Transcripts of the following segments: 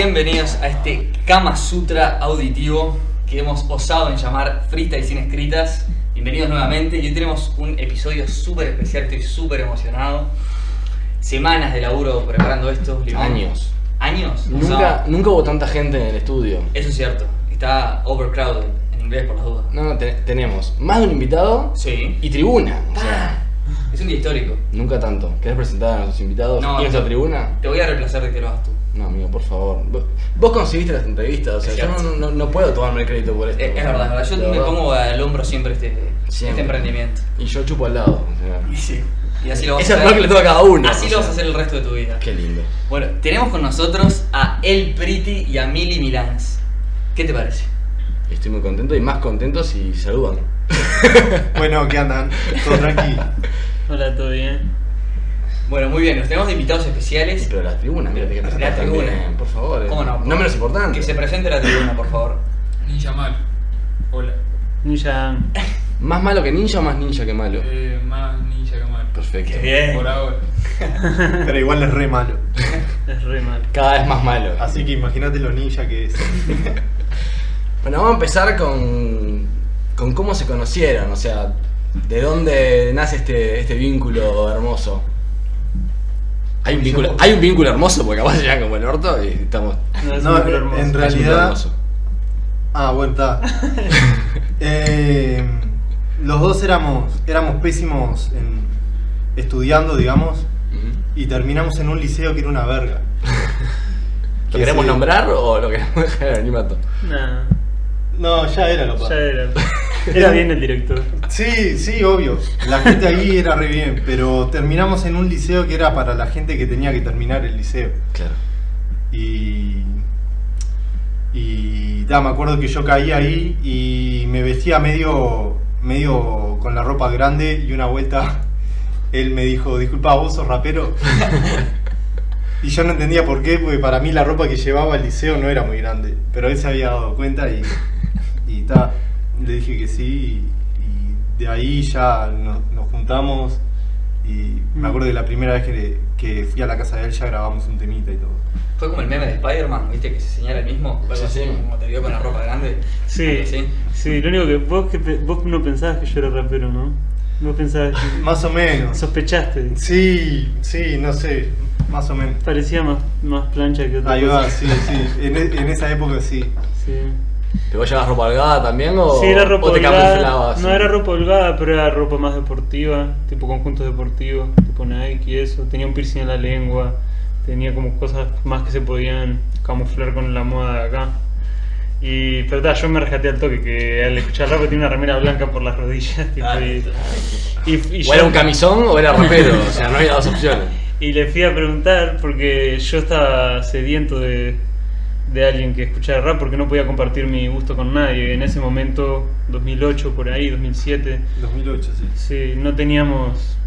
Bienvenidos a este Kama Sutra auditivo que hemos osado en llamar Freestyle sin escritas. Bienvenidos nuevamente y hoy tenemos un episodio súper especial, estoy súper emocionado. Semanas de laburo preparando esto. Limón. Años. ¿Años? Nunca, nunca hubo tanta gente en el estudio. Eso es cierto, está overcrowded en inglés por las dudas. No, no, te- tenemos más de un invitado Sí. y tribuna. O sea, Es un día histórico. nunca tanto. ¿Querés presentar a nuestros invitados No, y nuestra tribuna? Te voy a reemplazar de que lo hagas tú. No, amigo, por favor. Vos, vos conseguiste las entrevistas, o sea, yo no, cierto. no, no puedo tomarme el crédito por esto. Es, es verdad, es verdad. Yo me verdad. pongo al hombro siempre este, este emprendimiento. Y yo chupo al lado. o sea. Y sí. Y así lo vas Es a el hacer. rol que le toca a cada uno. Así lo vas a hacer el resto de tu vida. Qué lindo. Bueno, tenemos con nosotros a El Priti y a Mili Milans. ¿Qué te parece? Estoy muy contento y más contento si saludan. Bueno, ¿qué andan? ¿Todo tranqui? Hola, ¿todo bien? Bueno, muy bien, nos tenemos de invitados especiales. Pero la tribuna, mira, que La presentar tribuna. también, por favor. eh. ¿Cómo no? No menos importante. Que se presente la tribuna, por favor. Ninja Mal. Hola. Ninja. ¿Más malo que ninja o más ninja que malo? Eh, más ninja que mal. Perfecto. Qué bien. Por ahora. Pero igual es re malo. Es re mal. Cada vez más malo. Así que imagínate lo ninja que es. Bueno, vamos a empezar con, con cómo se conocieron, o sea, de dónde nace este, este vínculo hermoso. Hay un vínculo, hay un vínculo hermoso porque capaz llegan como el orto y estamos. No, es No, un vínculo hermoso. en realidad-. Ah, bueno, está. Eh, los dos éramos, éramos pésimos en estudiando, digamos, y terminamos en un liceo que era una verga. ¿Lo Que queremos se- nombrar o lo queremos dejar en el anonimato? Nah, No, ya era lo ya era. Era bien el director. Sí, sí, obvio. La gente ahí era re bien, pero terminamos en un liceo que era para la gente que tenía que terminar el liceo. Claro. Y. Y. da, me acuerdo que yo caí ahí y me vestía medio. medio con la ropa grande y una vuelta él me dijo, disculpa, vos sos rapero. y yo no entendía por qué, porque para mí la ropa que llevaba al liceo no era muy grande. Pero él se había dado cuenta y. y ta, le dije que sí. Y, y de ahí ya nos, nos juntamos. Y me acuerdo de la primera vez que, que fui a la casa de él ya grabamos un temita y todo. Fue como el meme de Spider-Man, ¿viste? Que se señala el mismo. Algo Sí, así, sí. Como te vio con la ropa grande. Sí, así. sí, lo único que vos, que vos no pensabas que yo era rapero, ¿no? Vos pensabas que Más o menos. sospechaste. Sí, sí, no sé, más o menos. Parecía más, más plancha que otra Ahí va, cosa. sí, sí. En, e- en esa época sí. Sí. ¿Pero vos llevas ropa holgada también o, Sí, era ropa o te holgada. camuflabas? No era ropa holgada, pero era ropa más deportiva, tipo conjuntos deportivos, tipo Nike y eso. Tenía un piercing en la lengua, tenía como cosas más que se podían camuflar con la moda de acá. Y, pero ta, yo me rescaté al toque, que al escuchar rap tenía una remera blanca por las rodillas. tipo, Ah, y, ¿O era un camisón o era rapero? o sea, no había dos opciones. y le fui a preguntar porque yo estaba sediento de, de alguien que escuchara rap porque no podía compartir mi gusto con nadie. En ese momento, 2008 por ahí, 2007, 2008, sí. sí, no teníamos...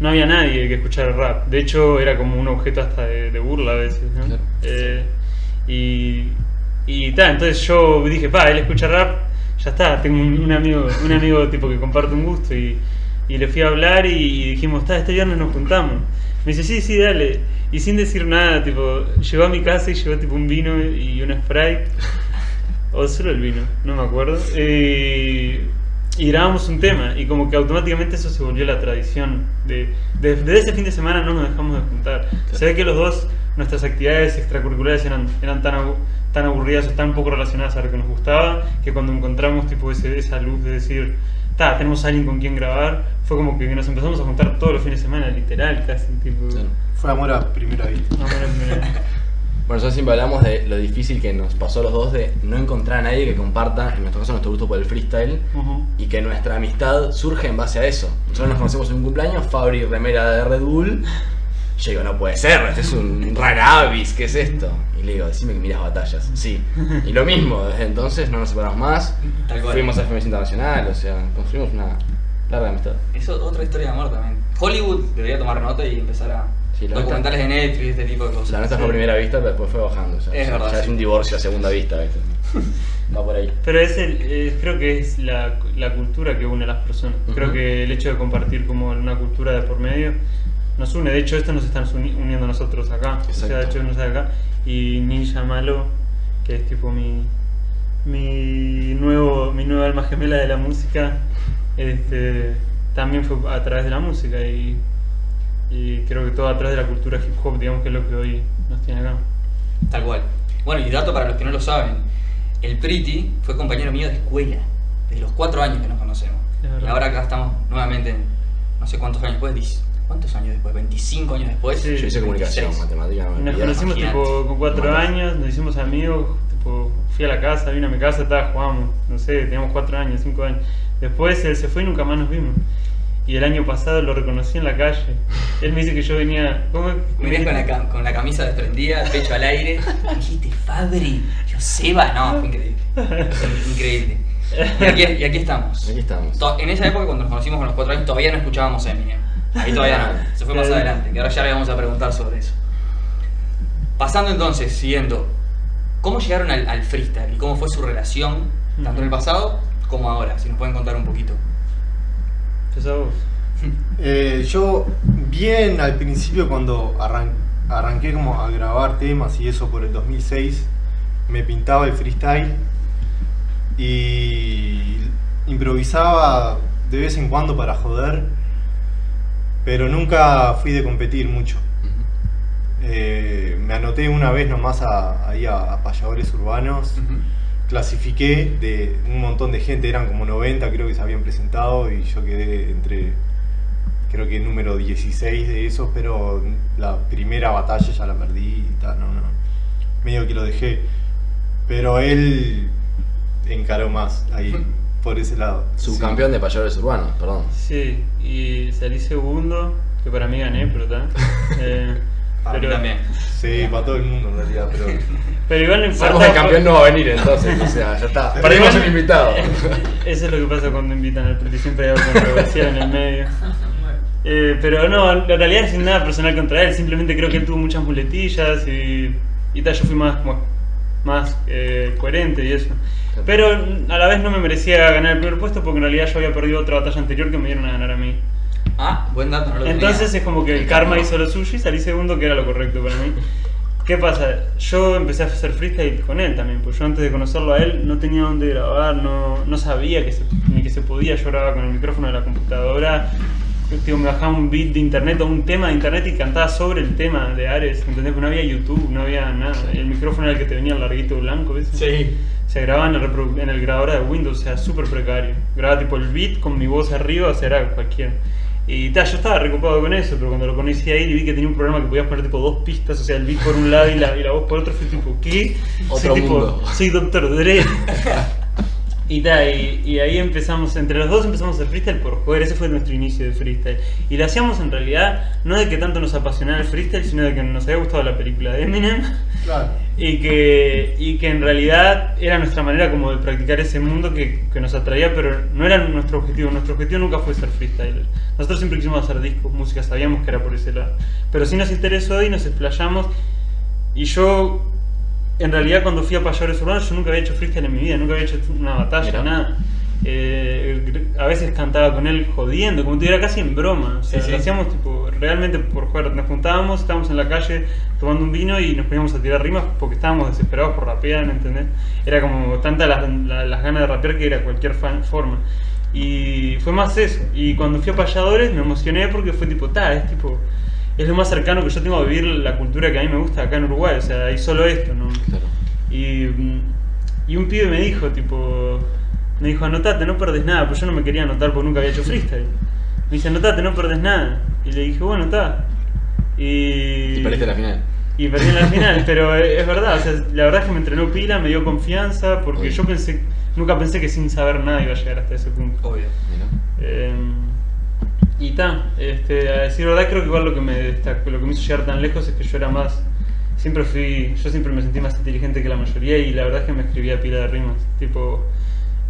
No había nadie que escuchara rap. De hecho, era como un objeto hasta de, de burla a veces. ¿no? Claro. Eh, y y ta, entonces yo dije, pa, él escucha rap, ya está, tengo un, un amigo, un amigo tipo que comparte un gusto y, y le fui a hablar y, y dijimos, está, este viernes nos juntamos. Me dice, sí, sí, dale. Y sin decir nada, tipo, llegó a mi casa y llevó tipo un vino y un Sprite. O solo el vino, no me acuerdo. Eh, y grabamos un tema y como que automáticamente eso se volvió la tradición. De, de- desde ese fin de semana no nos dejamos de juntar. Se ve que los dos, nuestras actividades extracurriculares eran, eran tan, abu- tan aburridas o tan poco relacionadas a lo que nos gustaba que cuando encontramos tipo ese, esa luz de decir, ta, tenemos a alguien con quien grabar, fue como que nos empezamos a juntar todos los fines de semana, literal, casi. Tipo, Claro. Fue amor a primera vista. más o menos, mira. Bueno, nosotros siempre hablamos de lo difícil que nos pasó a los dos de no encontrar a nadie que comparta, en nuestro caso, nuestro gusto por el freestyle Ujú. y que nuestra amistad surge en base a eso. Nosotros nos conocemos en un cumpleaños, Fabri remera de Red Bull. Yo digo, no puede ser, este es un rara avis, ¿qué es esto? Y le digo, decime que miras batallas. Sí. Y lo mismo, desde entonces no nos separamos más. Tal cual. Fuimos a FMS Internacional, o sea, construimos una larga amistad. Eso es otra historia de amor también. Hollywood debería tomar nota y empezar a. Sí, la documentales de Netflix, este tipo de cosas. La nuestra fue a primera vista, pero después fue bajando. o sea, Es ya, verdad, ya es sí. un divorcio a segunda vista, ¿viste? Va por ahí. Pero es el, eh, creo que es la, la cultura que une a las personas. Creo Ujú. que el hecho de compartir como una cultura de por medio nos une. De hecho, esto nos están uni- uniendo a nosotros acá. O sea, de Exacto. hecho, nos acá. y Ninja Malo, que es tipo mi, mi, nuevo, mi nueva alma gemela de la música, este, también fue a través de la música y, y creo que todo a través de la cultura hip hop, digamos que es lo que hoy nos tiene acá. Tal cual. Bueno, y dato para los que no lo saben, el Pretty fue compañero mío de escuela, desde los cuatro años que nos conocemos. Y ahora acá estamos nuevamente, no sé cuántos años después, ¿cuántos años después? ¿25 años después? Sí. Yo hice comunicación, 26. matemática, no nos conocimos imagínate. tipo con cuatro Matas. años, nos hicimos amigos, tipo, fui a la casa, vino a mi casa, estaba, jugamos, no sé, teníamos cuatro años, cinco años. Después él se fue y nunca más nos vimos. Y el año pasado lo reconocí en la calle. Él me dice que yo venía. ¿Cómo? Venías con la, cam- con la camisa desprendida, el pecho al aire. Me dijiste, Fabri, Joseba. No, fue increíble. Increíble. Y aquí, y aquí estamos. Aquí estamos. En esa época, cuando nos conocimos con los cuatro años, todavía no escuchábamos Eminem. Ahí todavía no. Se fue más adelante, que ahora ya le vamos a preguntar sobre eso. Pasando entonces, siguiendo. ¿Cómo llegaron al, al freestyle y cómo fue su relación, tanto en el pasado como ahora? Si nos pueden contar un poquito. Empezá vos. Eh, yo bien al principio cuando arran- arranqué como a grabar temas y eso por el 2006, me pintaba el freestyle y improvisaba de vez en cuando para joder, pero nunca fui de competir mucho. Eh, me anoté una vez nomás a- ahí a, a payadores urbanos. Clasifiqué de un montón de gente, eran como 90 creo que se habían presentado y yo quedé entre, creo que número 16 de esos, pero la primera batalla ya la perdí y tal, no, no, medio que lo dejé. Pero él encaró más ahí, por ese lado. Subcampeón de payadores urbanos, perdón. Sí, y salí segundo, que para mí gané, pero está. Eh, Para mí pero, también. Sí, para todo el mundo en realidad, pero... pero igual no importa. El campeón no va a venir entonces, o sea, ya está. Perdimos un invitado. Eso es lo que pasa cuando invitan al Preti, siempre hay algo controversial en el medio. Eh, pero no, en realidad es sin nada personal contra él, simplemente creo que él tuvo muchas muletillas y, y tal, yo fui más, más eh, coherente y eso. Pero a la vez no me merecía ganar el primer puesto porque en realidad yo había perdido otra batalla anterior que me dieron a ganar a mí. Ah, buen dato, no lo tenía. Entonces es como que el karma hizo lo suyo y salí segundo, que era lo correcto para mí. ¿Qué pasa? Yo empecé a hacer freestyle con él también, pues yo antes de conocerlo a él no tenía dónde grabar, no, no sabía que se- ni que se podía, yo grababa con el micrófono de la computadora, Tipo, me bajaba un beat de internet o un tema de internet y cantaba sobre el tema de Ares, ¿entendés? Porque no había YouTube, no había nada, el micrófono era el que te venía el larguito blanco, ¿ves? Sí. Se grababa en el, en el grabador de Windows, o sea, súper precario. Grababa tipo el beat con mi voz arriba, o sea, era cualquiera. Y ta, yo estaba recopado con eso, pero cuando lo conocí ahí y vi que tenía un programa que podías poner tipo dos pistas, o sea, el beat por un lado y la, y la voz por otro, fui tipo, ¿qué? Otro soy, tipo, mundo. soy Doctor Dre. Y, ta, y, y ahí empezamos, entre los dos empezamos hacer freestyle por joder, ese fue nuestro inicio de freestyle. Y lo hacíamos en realidad no de que tanto nos apasionara el freestyle, sino de que nos había gustado la película de Eminem. Claro. Y que, y que en realidad era nuestra manera como de practicar ese mundo que, que nos atraía, pero no era nuestro objetivo. Nuestro objetivo nunca fue ser freestyler. Nosotros siempre quisimos hacer discos, música, sabíamos que era por ese lado. Pero sí nos interesó y nos explayamos. Y yo, en realidad, cuando fui a Payadores Urbanos, yo nunca había hecho freestyle en mi vida, nunca había hecho una batalla, nada. Eh, a veces cantaba con él jodiendo, como te diera casi en broma. O sea, Sí, sí. lo hacíamos tipo, realmente por jugar. Nos juntábamos, estábamos en la calle tomando un vino y nos poníamos a tirar rimas porque estábamos desesperados por rapear, ¿me ¿entendés? Era como tanta las, la- las ganas de rapear que era cualquier fan- forma. Y fue más eso. Y cuando fui a Payadores me emocioné porque fue tipo, ta, es tipo. Es lo más cercano que yo tengo a vivir la cultura que a mí me gusta acá en Uruguay. O sea, hay solo esto, ¿no? Y, mm, y un pibe me dijo, tipo, me dijo, anotate, no perdés nada, pues yo no me quería anotar porque nunca había hecho freestyle. Me dice, anotate, no perdés nada. Y le dije, bueno, está. Y, Y perdiste la final. Y perdí en la final, pero es verdad, o sea, la verdad es que me entrenó pila, me dio confianza, porque Obvio. yo pensé, nunca pensé que sin saber nada iba a llegar hasta ese punto. Obvio. Eh, y ta, este, a decir verdad creo que igual lo que me destacó, lo que me hizo llegar tan lejos es que yo era más, siempre fui, yo siempre me sentí más inteligente que la mayoría y la verdad es que me escribía pila de rimas, tipo,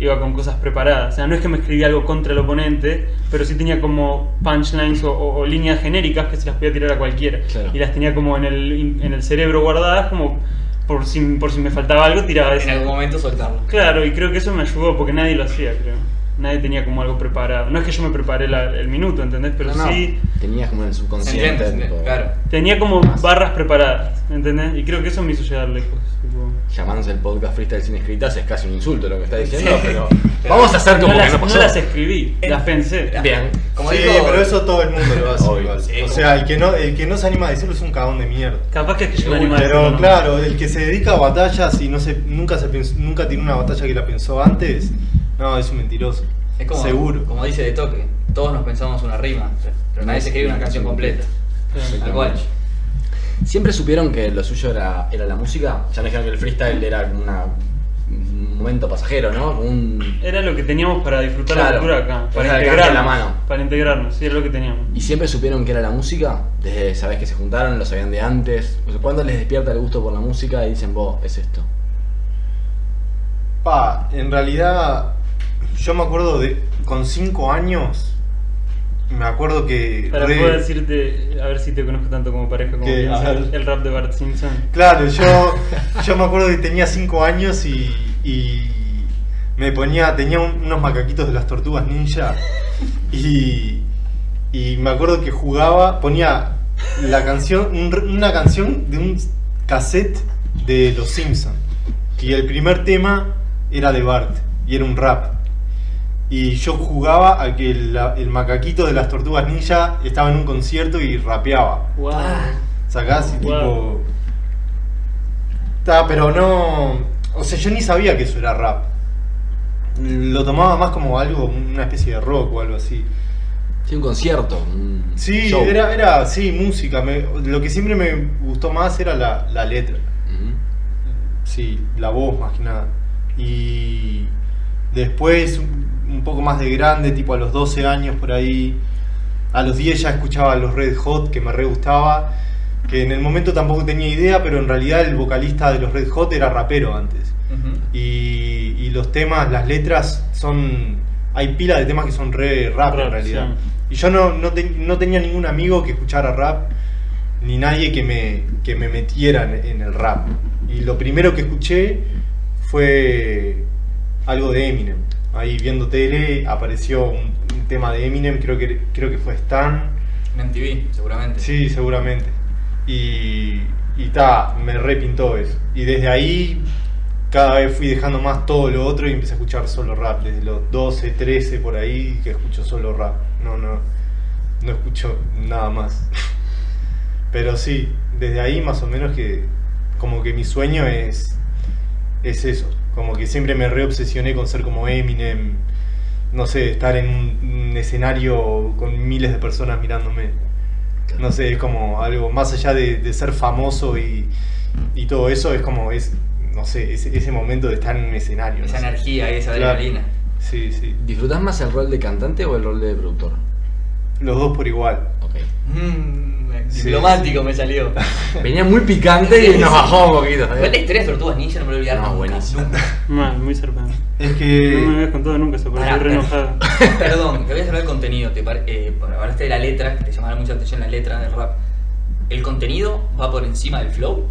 iba con cosas preparadas, o sea, no es que me escribía algo contra el oponente, pero sí tenía como punchlines o, o- o líneas genéricas que se las podía tirar a cualquiera Claro. y las tenía como en el, en el cerebro guardadas como por si, por si me faltaba algo tiraba eso. En algún momento soltarlo. Claro, y creo que eso me ayudó porque nadie lo hacía, creo. Nadie tenía como algo preparado. No es que yo me preparé la- el minuto, ¿entendés? Pero No, no, sí Tenías como en el ¿Se subconsciente. Claro. tenía como Más. barras preparadas, ¿entendés? Y creo que eso me hizo llegar lejos. tipo. Llamándose el podcast freestyle sin escritas es casi un insulto lo que está diciendo, Sí. pero Pero vamos a hacer como no, que las, no no las escribí, las pensé. Bien. Como sí, pero eso todo el mundo lo hace Obvio. igual. Sí, o sea, el que, no, el que no se anima a decirlo es un cagón de mierda. Capaz que es que yo me animo a Pero decirlo, ¿no? claro, el que se dedica a batallas y no se, nunca, se pensó- nunca tiene una batalla que la pensó antes, no, es un mentiroso. Es como, Seguro. como dice de toque, todos nos pensamos una rima, pero nadie se escribe una canción completa. Tal cual. ¿Siempre supieron que lo suyo era, era la música? Ya me dijeron que el freestyle era como una- un momento pasajero, ¿no? Como un... Era lo que teníamos para disfrutar Claro. la cultura acá, para de integrarnos. la mano. Para integrarnos, sí, era lo que teníamos. ¿Y siempre supieron que era la música? Desde, ¿sabés que se juntaron? ¿Lo sabían de antes? O sea, ¿Cuándo les despierta el gusto por la música y dicen, vos, es esto? Pa, en realidad, yo me acuerdo de, con 5 años, me acuerdo que... Para re- poder decirte, a ver si te conozco tanto como pareja como el rap de Bart Simpson. Claro, yo, yo me acuerdo que tenía 5 años y, y me ponía, tenía un- unos macaquitos de las tortugas ninja y, y me acuerdo que jugaba, ponía la canción, una canción de un cassette de Los Simpsons y el primer tema era de Bart y era un rap. Y yo jugaba a que el, el macaquito de las tortugas ninja estaba en un concierto y rapeaba. Wow. Sacás y Wow. tipo. Ta, pero no. O sea, yo ni sabía que eso era rap. Lo tomaba más como algo, una especie de rock o algo así. Sí, un concierto. un Sí, show. era, era, sí, música. me- lo que siempre me gustó más era la, la letra. Sí, la voz más que nada. Y después, un poco más de grande, tipo a los 12 años por ahí, a los 10 ya escuchaba los Red Hot, que me re gustaba, que en el momento tampoco tenía idea, pero en realidad el vocalista de los Red Hot era rapero antes. Y, y los temas, las letras son... Hay pila de temas que son re rap, en realidad. sí. Y yo no, no, te- no tenía ningún amigo que escuchara rap, ni nadie que me, que me metiera en, en el rap. Y lo primero que escuché fue algo de Eminem. Ahí viendo tele apareció un, un tema de Eminem, creo que, creo que fue Stan. En MTV, seguramente. Sí, seguramente. Y, y ta, me repintó eso. Y desde ahí cada vez fui dejando más todo lo otro y empecé a escuchar solo rap. Desde los 12, 13 por ahí que escucho solo rap. No, no, no escucho nada más. Pero sí, desde ahí más o menos que como que mi sueño es, es eso. Como que siempre me reobsesioné con ser como Eminem. No sé, estar en un, un escenario con miles de personas mirándome. No sé, es como algo más allá de, de ser famoso y, y todo eso, es como, es, no sé, ese, ese momento de estar en un escenario. Esa no sé. energía, esa Claro. adrenalina. Sí, sí. ¿Disfrutás más el rol de cantante o el rol de productor? Los dos por igual. Mm, Sí. diplomático me salió. Venía muy picante y nos bajó un poquito. Igual la historia de Tortugas Ninja no me lo voy a olvidar No, nunca, buenísimo. Mal, muy zarpado. Es No me que... habías contado nunca eso, porque Pará, estoy re pará. enojado. Perdón, te voy a hablar del contenido. Te pare- eh, hablaste de la letra, que te llamaba mucha atención la letra del rap. ¿El contenido va por encima del flow?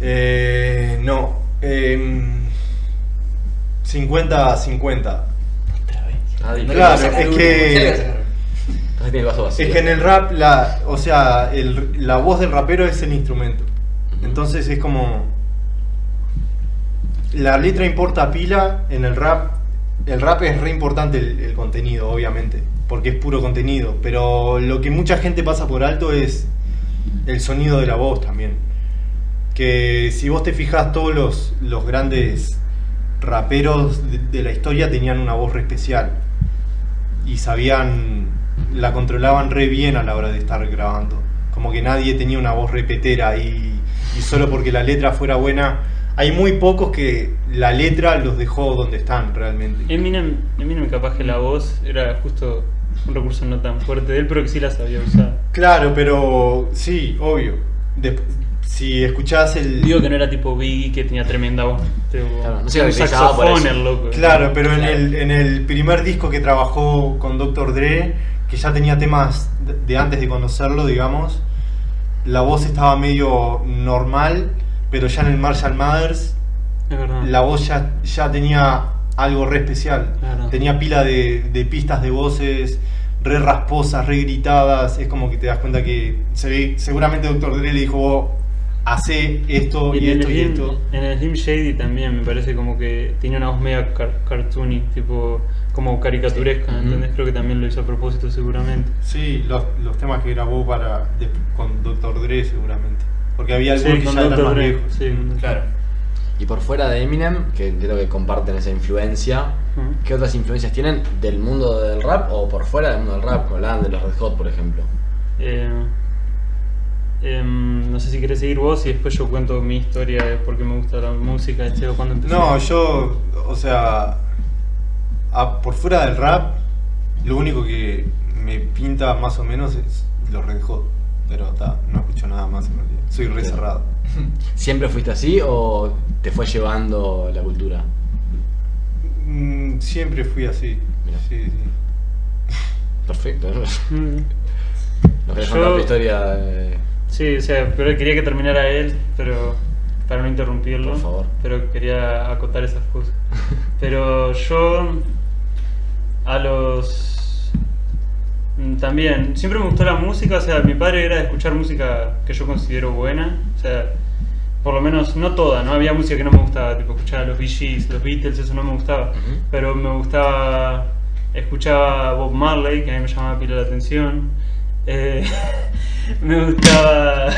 Eh, no. em, 50 a 50. Otra vez. Ah, claro, es que- tiene el vaso vacío. Es que en el rap, la, o sea, el- la voz del rapero es el instrumento. Entonces es como. La letra importa pila en el rap. El rap es re importante el, el contenido, obviamente, porque es puro contenido. Pero lo que mucha gente pasa por alto es el sonido de la voz también. Que si vos te fijas, todos los, los grandes raperos de, de la historia tenían una voz re especial. Y sabían, la controlaban re bien a la hora de estar grabando. Como que nadie tenía una voz repetera y, y solo porque la letra fuera buena. Hay muy pocos que la letra los dejó donde están realmente. Eminem, Eminem capaz que la voz era justo un recurso no tan fuerte de él, pero que sí la sabía usar. Claro, pero sí, obvio. Si escuchás el. Digo que no era tipo Biggie que tenía tremenda voz. Tipo, Claro, no un por saxofón el loco. Claro, pero en el, en el primer disco que trabajó con Dr. Dre, que ya tenía temas de, antes de conocerlo, digamos, la voz estaba medio normal, pero ya en el Marshall Mathers la voz ya, ya tenía algo re especial. Tenía pila de, de pistas de voces, re rasposas, re gritadas. Es como que te das cuenta que se ve, seguramente Dr. Dre le dijo, vos, hacé esto y, esto y Slim, esto. en el Slim Shady también me parece como que tenía una voz media car- cartoony, tipo como caricaturesca. ¿entendés? Creo que también lo hizo a propósito seguramente. Sí, los, los temas que grabó para de- con Dr. Dre seguramente. Porque había algunos Sí, que ya eran Dr. más Dre, viejos. sí. Claro. Y por fuera de Eminem, que entiendo que comparten esa influencia. ¿qué otras influencias tienen del mundo del rap o por fuera del mundo del rap? Como hablaban de los Red Hot, por ejemplo. Eh, em, no sé si querés seguir vos y después yo cuento mi historia de por qué me gusta la música, este, cuando empecé. No, yo, o sea, a- por fuera del rap, lo único que me pinta más o menos es los Red Hot. Pero ta, no escucho nada más en realidad. Soy re cerrado. ¿Siempre fuiste así o te fue llevando la cultura? Mm, siempre fui así. Mira. Sí, sí. Perfecto. ¿no? Mm. ¿Nos querés contar tu historia? de- Sí, o sea, pero quería que terminara él, pero para no interrumpirlo. Por favor. Pero quería acotar esas cosas. Pero yo a los mm, también siempre me gustó la música, o sea, mi padre era de escuchar música que yo considero buena, o sea, por lo menos no toda, no había música que no me gustaba, tipo escuchar a los Bee Gees, los Beatles, eso no me gustaba, Ujú. pero me gustaba escuchaba a Bob Marley, que a mí me llamaba pila la atención. Eh, me gustaba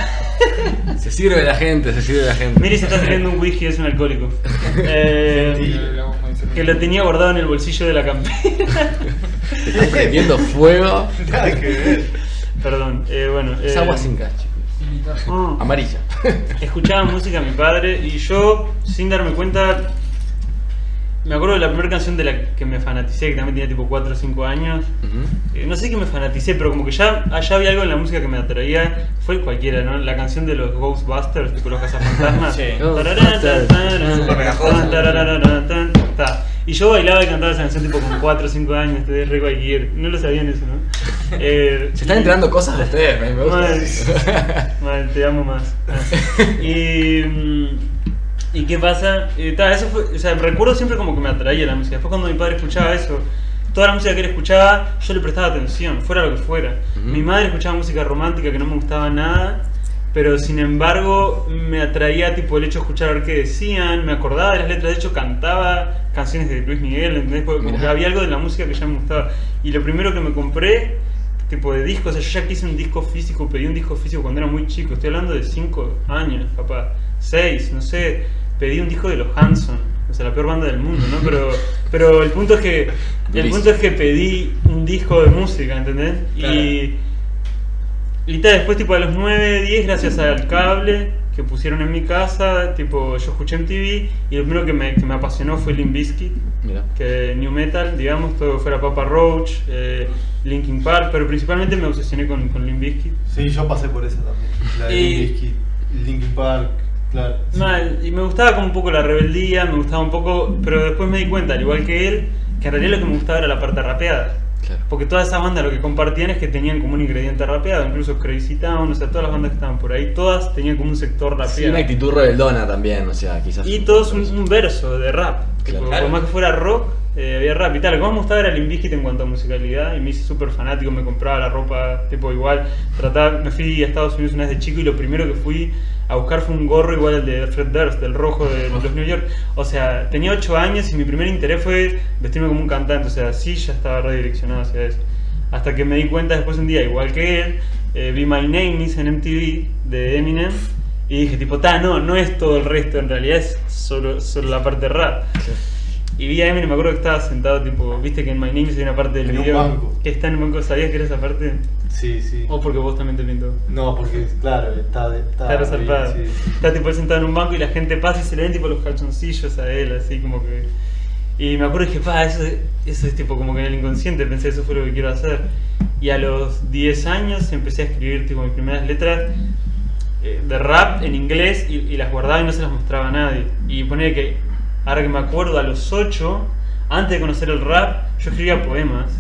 Se sirve la gente, se sirve la gente. Miri se está sirviendo un whisky, es un alcohólico. Eh. Que lo tenía guardado en el bolsillo de la campera. Estás prendiendo fuego. Nada que ver. Perdón, eh, bueno. Es eh, agua sin gas, chicos. ah, Amarilla. escuchaba música mi padre y yo, sin darme cuenta, me acuerdo de la primera canción de la que me fanaticé, que también tenía tipo 4 o 5 años. Eh, no sé qué me fanaticé, pero como que ya allá había algo en la música que me atraía. Fue cualquiera, ¿no? La canción de los Ghostbusters, tipo los cazafantasmas. Sí. Y yo bailaba y cantaba esa canción tipo con 4 o 5 años, te re cualquier. No lo sabían eso, ¿no? Eh, Se están enterando cosas de ustedes, me Mal, gusta. mal, te amo más. Ah. Y, mm, ¿Y qué pasa? Eh, ta, eso fue, o sea, recuerdo siempre como que me atraía la música. Después cuando mi padre escuchaba eso, toda la música que él escuchaba, yo le prestaba atención, fuera lo que fuera. Mi madre escuchaba música romántica que no me gustaba nada, pero sin embargo me atraía tipo el hecho de escuchar a ver qué decían, me acordaba de las letras, de hecho cantaba canciones de Luis Miguel, ¿entendés? Porque como que había algo de la música que ya me gustaba. Y lo primero que me compré tipo de discos, o sea, yo ya quise un disco físico, pedí un disco físico cuando era muy chico, estoy hablando de 5 años, capaz, 6, no sé, pedí un disco de los Hanson, o sea, la peor banda del mundo, ¿no? Pero, pero el punto es que el punto es que pedí un disco de música, ¿entendés? Claro. Y y tal, después tipo a los 9, 10, gracias al cable que pusieron en mi casa, tipo yo escuché en TV y lo primero que me, que me apasionó fue Limp Bizkit que New Metal, digamos, todo fuera Papa Roach, eh, Linkin Park, pero principalmente me obsesioné con, con Limp Bizkit. Sí, yo pasé por esa también. La de Y- Limp Bizkit, Linkin Park, claro. sí. Mal, y me gustaba como un poco la rebeldía, me gustaba un poco, pero después me di cuenta, al igual que él, que en realidad lo que me gustaba era la parte rapeada. Claro. Porque todas esas bandas lo que compartían es que tenían como un ingrediente rapeado, incluso Crazy Town, o sea, todas las bandas que estaban por ahí, todas tenían como un sector Sí, rapeado. una actitud rebeldona también, o sea, quizás. Y todos un, un verso de rap. Tipo, Claro. Por más que fuera rock, eh, había rap y tal. Lo que más me gustaba era Limp Bizkit en cuanto a musicalidad. Y me hice súper fanático, me compraba la ropa tipo igual. Trataba, me fui a Estados Unidos una vez de chico y lo primero que fui a buscar fue un gorro igual al de Fred Durst, del rojo de los New York. O sea, tenía 8 años y mi primer interés fue vestirme como un cantante. O sea, sí, ya estaba redireccionado hacia eso. Hasta que me di cuenta después un día, igual que él, eh, vi My Name Is en MTV de Eminem. Y dije, tipo, ta, no, no es todo el resto, en realidad es solo, solo la parte rap. Y vi a Eminem, me acuerdo que estaba sentado, tipo, viste que en My Name hay una parte del En un video banco. que está en un banco, ¿sabías que era esa parte? Sí, sí. O porque vos también te pintó. No, porque, claro, está, está, Está resaltado. sí. Está tipo él sentado en un banco y la gente pasa y se le ven tipo los calzoncillos a él, así como que. Y me acuerdo que dije, pa, eso, eso es tipo como que en el inconsciente pensé eso fue lo que quiero hacer. Y a los 10 años empecé a escribir tipo mis primeras letras eh, de rap en inglés y, y las guardaba y no se las mostraba a nadie. Y ponía que, ahora que me acuerdo, a los 8, antes de conocer el rap, yo escribía poemas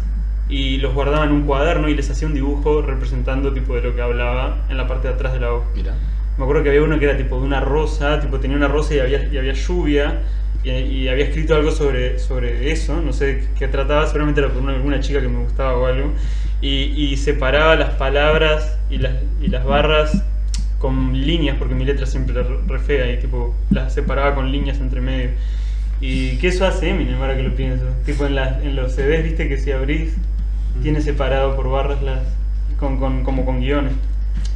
y los guardaba en un cuaderno y les hacía un dibujo representando tipo de lo que hablaba en la parte de atrás de la hoja. Mira. Me acuerdo que había uno que era tipo de una rosa, tipo tenía una rosa y había, y había lluvia. y, y había escrito algo sobre, sobre eso, no sé qué trataba, seguramente era por una, alguna chica que me gustaba o algo, y, y separaba las palabras y las, y las barras con líneas, porque mi letra siempre era re- fea y tipo las separaba con líneas entre medio. Y que eso hace Eminem ahora que lo pienso. Tipo en, las en los CDs, viste que si abrís, tiene separado por barras las. Con, con, como con guiones.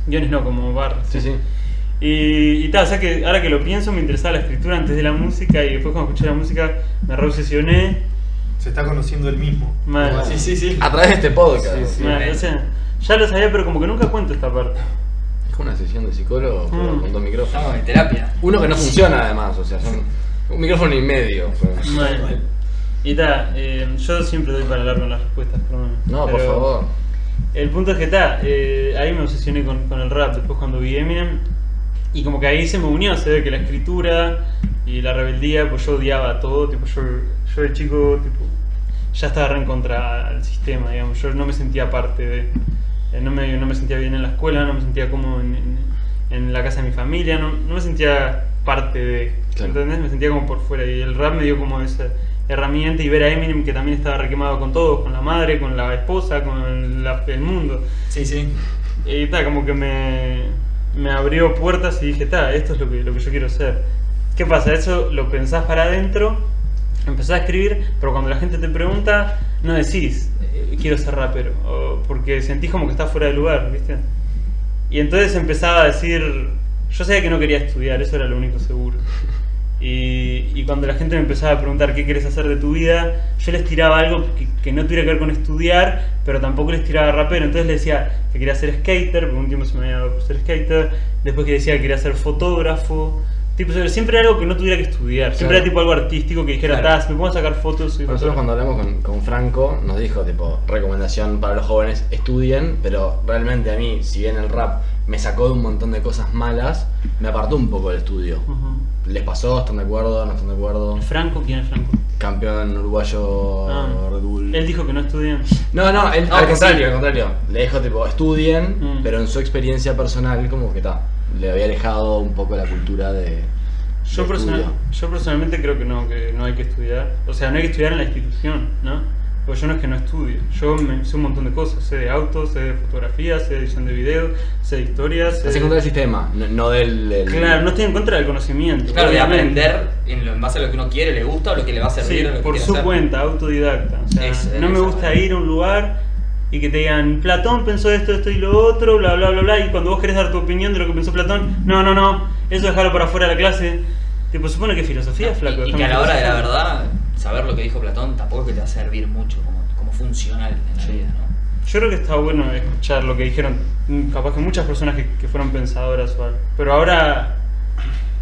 Guiones no, como barras. Sí, sí. Y, y tal, o sea que ahora que lo pienso me interesaba la escritura antes de la música y después cuando escuché la música me reobsesioné. Se está conociendo el mismo. Mal. Sí, sí, sí. A través de este podcast. Sí, sí. Mal, o sea, ya lo sabía pero como que nunca cuento esta parte. Es una sesión de psicólogo pero Mm. con dos micrófonos. Estamos en terapia. Uno que no funciona además, o sea, son un micrófono y medio. pues. Y tal, eh, yo siempre doy para hablar con las respuestas, perdón. No, por Pero- favor. El punto es que está, eh, ahí me obsesioné con, con el rap, después cuando vi Eminem, y como que ahí se me unió, se ve que la escritura y la rebeldía, pues yo odiaba todo, tipo yo, yo de chico, tipo, ya estaba re en contra al sistema, digamos, yo no me sentía parte de, no me, no me sentía bien en la escuela, no me sentía como en, en- en la casa de mi familia, no, no me sentía parte de, Claro. ¿entendés? Me sentía como por fuera, y el rap me dio como esa herramienta y ver a Eminem que también estaba requemado con todos, con la madre, con la esposa, con la- el mundo. Sí, sí. Y está, como que me, me abrió puertas y dije, está, esto es lo que, lo que yo quiero hacer. ¿Qué pasa? Eso lo pensás para adentro, empezás a escribir, pero cuando la gente te pregunta, no decís, eh, quiero ser rapero, porque sentís como que estás fuera de lugar, ¿viste? Y entonces empezaba a decir, yo sabía que no quería estudiar, eso era lo único seguro. Y, y cuando la gente me empezaba a preguntar qué quieres hacer de tu vida, yo les tiraba algo que, que no tuviera que ver con estudiar, pero tampoco les tiraba rapero. Entonces les decía que quería ser skater, por un tiempo se me había dado por ser skater. Después que decía que quería ser fotógrafo. Tipo, siempre algo que no tuviera que estudiar. Siempre Claro. era tipo algo artístico que dijera, Claro. "Ta, si me pongo a sacar fotos. Nosotros fotógrafo". cuando hablamos con, con Franco nos dijo tipo recomendación para los jóvenes estudien, pero realmente a mí, si bien el rap me sacó de un montón de cosas malas, me apartó un poco del estudio. ¿Les pasó? ¿Están de acuerdo? ¿No están de acuerdo? ¿Franco? ¿Quién es Franco? Campeón uruguayo Ah. Red Bull. Él dijo que no estudian. No, no, él, Ah, al contrario, sí. al contrario. Le dijo tipo estudien, Mm. pero en su experiencia personal como que está. Le había alejado un poco la cultura de. Yo, de personal- yo personalmente creo que no, que no hay que estudiar. O sea, no hay que estudiar en la institución, ¿no? Porque yo no es que no estudio. Yo me sé un montón de cosas. Sé de autos, sé de fotografía, sé de edición de video, sé de historias. sé Estás en contra del sistema, no, no del, del- Claro, no estoy en contra del conocimiento. Claro, de aprender en, lo- en base a lo que uno quiere, le gusta o lo que le va a servir. Sí, o lo que por su hacer. cuenta, autodidacta. O sea, Es- no me gusta ir a un lugar y que te digan, Platón pensó esto, esto y lo otro, bla, bla, bla, bla, y cuando vos querés dar tu opinión de lo que pensó Platón, no, no, no, eso dejarlo para afuera de la clase. Tipo, supone que filosofía, flaco. Y, y que a la hora de la verdad, saber lo que dijo Platón tampoco es que te va a servir mucho como, como funcional en la vida, ¿no? Yo creo que está bueno escuchar lo que dijeron, mm, capaz que muchas personas que, que fueron pensadoras o algo. Pero ahora,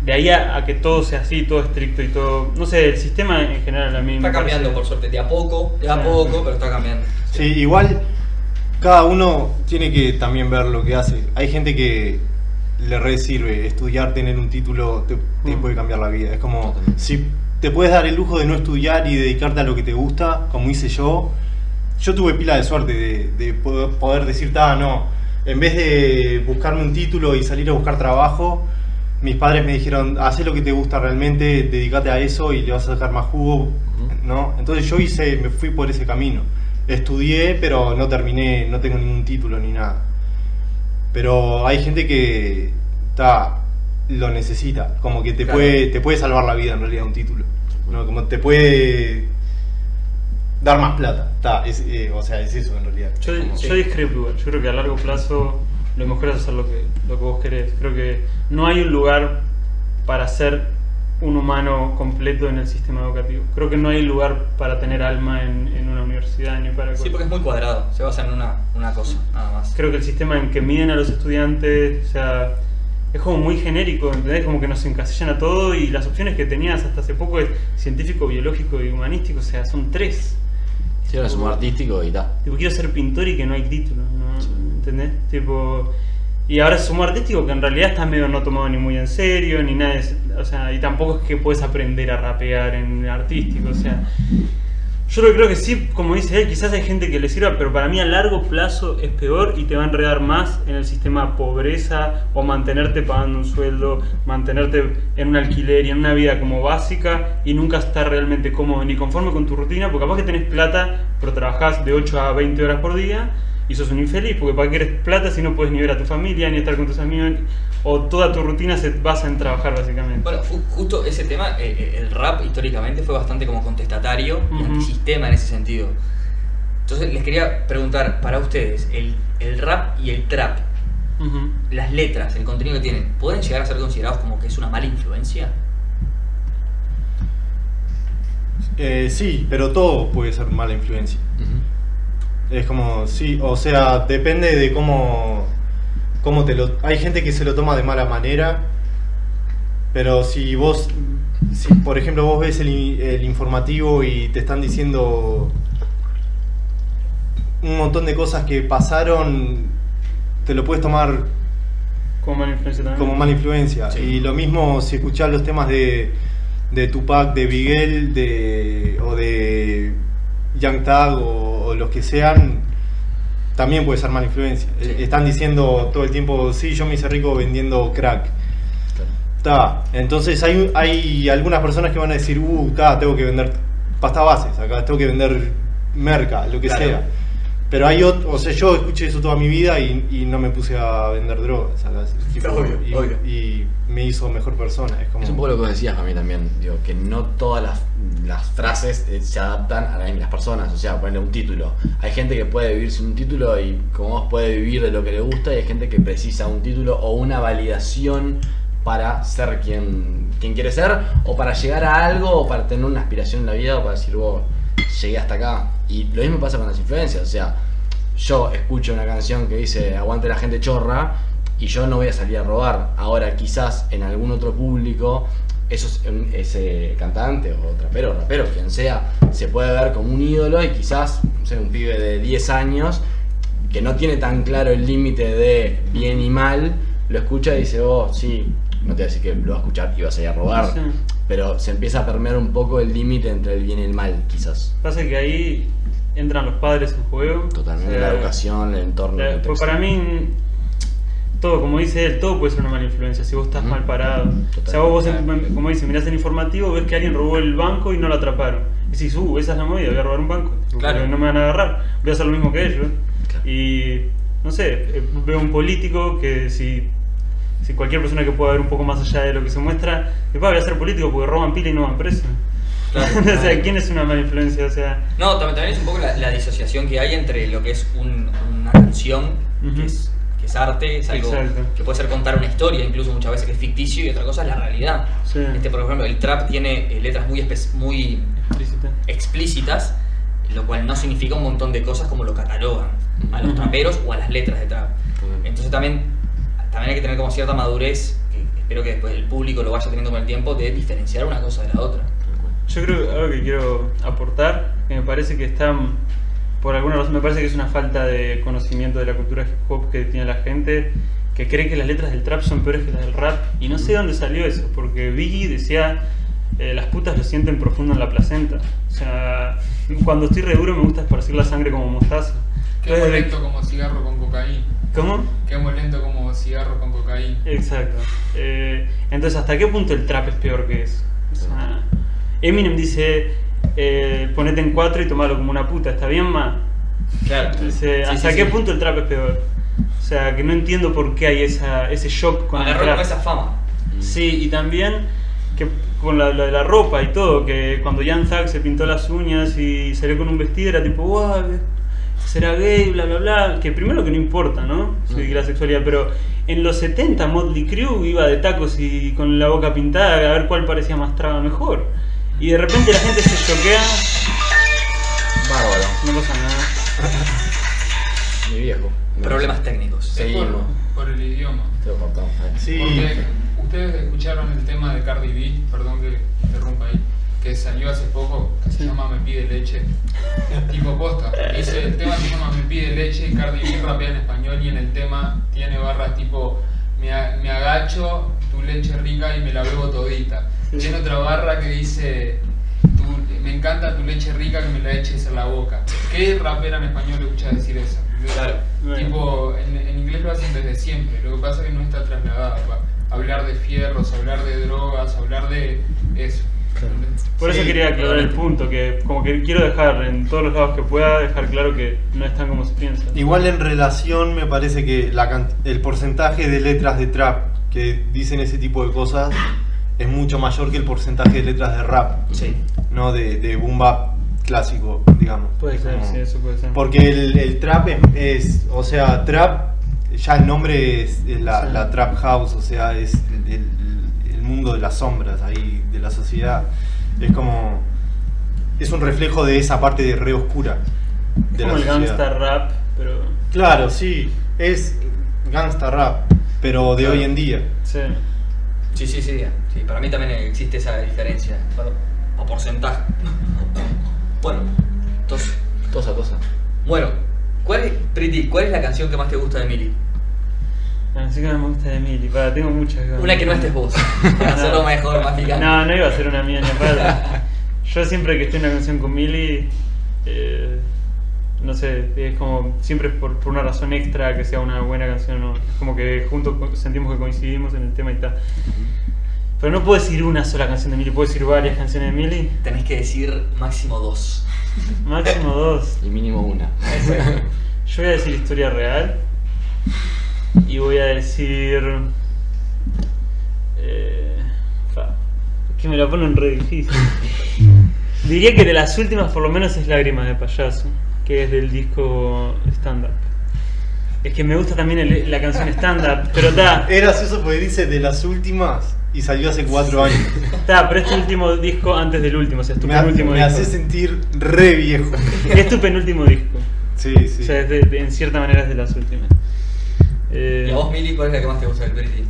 de ahí a, a que todo sea así, todo estricto y todo. No sé, el sistema en general a mí Está me cambiando, parece- por suerte, de a poco, de a Sí. poco, pero está cambiando. Sí, igual cada uno tiene que también ver lo que hace. Hay gente que le re sirve estudiar, tener un título, te, te Mm. puede cambiar la vida. Es como si te puedes dar el lujo de no estudiar y dedicarte a lo que te gusta, como hice yo. Yo tuve pila de suerte de, de poder, poder decir, ah, no, en vez de buscarme un título y salir a buscar trabajo, mis padres me dijeron, haz lo que te gusta realmente, dedícate a eso y le vas a sacar más jugo, ¿no? Entonces yo hice, me fui por ese camino. Estudié, pero no terminé, no tengo ningún título ni nada. Pero hay gente que está lo necesita, como que te Claro. puede te puede salvar la vida en realidad un título. ¿no? Como te puede dar más plata. Está, es, eh, o sea, es eso en realidad. Yo, como- yo discrepo igual. Yo creo que a largo plazo lo mejor es hacer lo que, lo que vos querés. Creo que no hay un lugar para ser un humano completo en el sistema educativo. Creo que no hay lugar para tener alma en, en una universidad ni para Sí, porque es muy cuadrado, se basa en una, una cosa, nada más. Creo que el sistema en que miden a los estudiantes, o sea, es como muy genérico, ¿entendés? Como que nos encasillan a todo y las opciones que tenías hasta hace poco es científico, biológico y humanístico, o sea, son tres. Sí, era sumo artístico y tal. Tipo, quiero ser pintor y que no hay título, ¿no? ¿entendés? Tipo, y ahora es sumo artístico que en realidad está medio no tomado ni muy en serio, ni nada, es- o sea, y tampoco es que puedes aprender a rapear en artístico, o sea, Yo lo creo que sí, como dice él, quizás hay gente que le sirva, pero para mí a largo plazo es peor y te va a enredar más en el sistema pobreza o mantenerte pagando un sueldo, mantenerte en un alquiler y en una vida como básica y nunca estar realmente cómodo ni conforme con tu rutina, porque capaz que tenés plata, pero trabajás de 8 a 20 horas por día y sos un infeliz, porque para qué querés plata si no puedes ni ver a tu familia, ni estar con tus amigos, o toda tu rutina se basa en trabajar básicamente. Bueno, ju- justo ese tema, eh, eh, el rap históricamente fue bastante como contestatario y Ujú. antisistema en ese sentido. Entonces les quería preguntar, para ustedes, el, el rap y el trap, las letras, el contenido que tienen, ¿pueden llegar a ser considerados como que es una mala influencia? Eh, sí, pero todo puede ser mala influencia. Es como, sí, o sea, depende de cómo, cómo te lo... Hay gente que se lo toma de mala manera, pero si vos, si por ejemplo vos ves el, i- el informativo y te están diciendo un montón de cosas que pasaron, te lo puedes tomar Como mala influencia también. como mala influencia. Sí. Y lo mismo si escuchás los temas de, de Tupac, de Miguel, de, o de Young Thug o, o los que sean, también puede ser mala influencia. Sí. Eh, Están diciendo todo el tiempo, sí, yo me hice rico vendiendo crack. Claro. Ta, Entonces hay, hay algunas personas que van a decir, uh, ta, tengo que vender pasta bases, acá tengo que vender merca, lo que Claro. sea. Pero hay otro, o sea, yo escuché eso toda mi vida y, y no me puse a vender drogas, tipo, Obvio, y, obvio. y me hizo mejor persona. Es como, Es un poco lo que decías a mí también, digo, que no todas las, las frases eh, se adaptan a la- las personas, o sea, ponerle un título. Hay gente que puede vivir sin un título y como vos puede vivir de lo que le gusta y hay gente que precisa un título o una validación para ser quien, quien quiere ser o para llegar a algo o para tener una aspiración en la vida o para decir, vos, llegué hasta acá. Y lo mismo pasa con las influencias, o sea, yo escucho una canción que dice aguante la gente chorra y yo no voy a salir a robar. Ahora quizás en algún otro público esos, ese cantante o trapero rapero, quien sea, se puede ver como un ídolo y quizás no sé, un pibe de 10 años que no tiene tan claro el límite de bien y mal, lo escucha y dice, oh, sí, no te voy a decir que lo va a escuchar y vas a ir a robar. Pero se empieza a permear un poco el límite entre el bien y el mal, quizás. Pasa que ahí entran los padres en juego. Totalmente, O sea, la educación, el entorno. la- el pues para mí, todo, como dice él, todo puede ser una mala influencia si vos estás mal parado. O sea, vos, vos en- como dice, mirás el informativo, ves que alguien robó el banco y no lo atraparon. Y decís, uh, esa es la movida, voy a robar un banco. Claro. No me van a agarrar, voy a hacer lo mismo que ellos. Claro. Y, no sé, eh, veo un político que si, si cualquier persona que pueda ver un poco más allá de lo que se muestra, que voy a ser político porque roban pila y no van. Claro. o sea, ¿quién es una mala influencia? O sea, No, también, también es un poco la, la disociación que hay entre lo que es un- una canción, que, es, que es arte, es algo Exacto. que puede ser contar una historia, incluso muchas veces que es ficticio, y otra cosa es la realidad. Sí. Este, por ejemplo, el trap tiene eh, letras muy, muy explícita. explícitas, lo cual no significa un montón de cosas como lo catalogan a los traperos o a las letras de trap. Entonces también, también hay que tener como cierta madurez, que espero que después el público lo vaya teniendo con el tiempo, de diferenciar una cosa de la otra. Yo creo algo que quiero aportar, que me parece que está, por alguna razón, me parece que es una falta de conocimiento de la cultura hip hop que tiene la gente, que cree que las letras del trap son peores que las del rap, y no sé de dónde salió eso, porque Biggie decía, eh, las putas lo sienten profundo en la placenta. O sea, cuando estoy re duro me gusta esparcir la sangre como mostaza. Entonces, lento como cigarro con cocaína. ¿Cómo? Quemo lento como cigarro con cocaína. Exacto. Eh, entonces, ¿hasta qué punto el trap es peor que eso? O sea, Eminem dice, eh, ponete en cuatro y tomalo como una puta, ¿está bien, ma? Claro. Dice, Sí, ¿hasta sí, qué sí. punto el trap es peor? O sea, que no entiendo por qué hay esa, ese shock con el Agarró trap. como esa fama. Sí, y también que con la, la de la ropa y todo, que cuando Jan Thug se pintó las uñas y salió con un vestido era tipo, wow, será gay, bla, bla, bla. Que primero que no importa, ¿no? Sí, Mm. la sexualidad, pero en los 70 Motley Crue iba de tacos y con la boca pintada a ver cuál parecía más traga mejor. Y de repente la gente se choquea, Bárbaro, no pasa nada. mi viejo. Problemas técnicos. Es por, Seguimos. por el idioma. Te lo cortamos. Sí, Porque ustedes escucharon el tema de Cardi B, perdón que interrumpa ahí, que salió hace poco, que se llama Me pide leche. tipo posta. Dice, el tema se llama Me pide leche y Cardi B rapea en español y en el tema tiene barras tipo me, a- me agacho, tu leche rica y me la bebo todita. Sí. Tiene otra barra que dice "Tu- me, encanta tu leche rica que me la eches en la boca. ¿Qué rapera en español escuchas decir eso? Claro. Tipo, en, en inglés lo hacen desde siempre, lo que pasa es que no está trasladado. pa. Hablar de fierros, hablar de drogas, hablar de eso. Por eso quería aclarar el punto, que como que quiero dejar en todos los lados que pueda, dejar claro que no es tan como se piensa. Igual en relación me parece que la el porcentaje de letras de trap que dicen ese tipo de cosas es mucho mayor que el porcentaje de letras de rap, Sí. no de, de boom bap clásico, digamos. Puede ser, como- sí, eso puede ser. Porque el, el trap es, es- o sea, trap, ya el nombre es, es la, Sí. la trap house, o sea, es el mundo de las sombras ahí, de la sociedad. Es como, es un reflejo de esa parte de re oscura. De como el sociedad. gangsta rap, pero... Claro, sí, es gangsta rap, pero de Claro. hoy en día. Sí. Sí, sí, sí, sí. Para mí también existe esa diferencia. Bueno, o porcentaje. Bueno, entonces. Tosa, tosa. Bueno, ¿cuál es, Priti, ¿cuál es la canción que más te gusta de Mili? La canción que me gusta de Emily, para, tengo muchas ganas. Una que no estés vos. Para No. hacerlo mejor, más picante. No, no iba a ser una mía ni aparte. Yo siempre que estoy en una canción con Millie, eh, no sé, es como, siempre es por, por una razón extra que sea una buena canción, ¿no? es como que juntos sentimos que coincidimos en el tema y tal. Pero no puedo decir una sola canción de Millie, puedo decir varias canciones de Millie, Tenés que decir máximo dos. máximo dos. Y mínimo una. Yo voy a decir historia real y voy a decir... Eh, que me la ponen re difícil. Diría que de las últimas por lo menos es Lágrimas de Payaso, que es del disco Stand Up. Es que me gusta también el- la canción Stand Up, pero está, Es gracioso porque dice de las últimas y salió hace cuatro años. está, pero este último disco antes del último, o sea, es tu Me, ha- penúltimo me disco. hace sentir re viejo. Es tu penúltimo disco. Sí, sí. O sea, es de- de- en cierta manera es de las últimas. Eh, ¿Y a vos, Mili, cuál es la que más te gusta del Priti?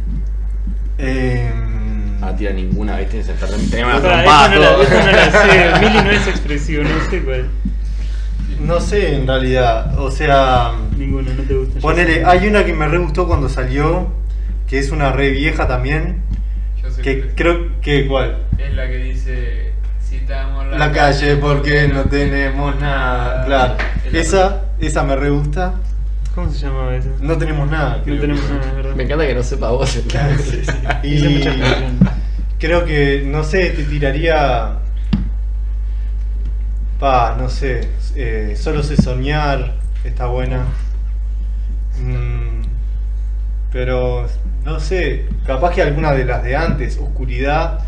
Em, No tira ninguna, ¿viste? Se está- Tenemos una Pará, trompada, no la, no la sé. Mili no es expresivo, no sé cuál. no sé en realidad, o sea, Ninguno, no te gusta. ponele, hay una que me re gustó cuando salió, que es una re vieja también, Yo sé que cuál es. creo que cuál. Es la que dice, si estamos en La calle porque no tenemos nada. Claro, esa, esa me re gusta. ¿Cómo se llamaba esa? No tenemos nada. No creo tenemos nada, es verdad. Me encanta que no sepa vos. Y Hice muchas canciones. creo que, no sé, te tiraría. Pa, no sé. eh, solo sé soñar. Está buena. Mm, pero, no sé. Capaz que alguna de las de antes. Oscuridad.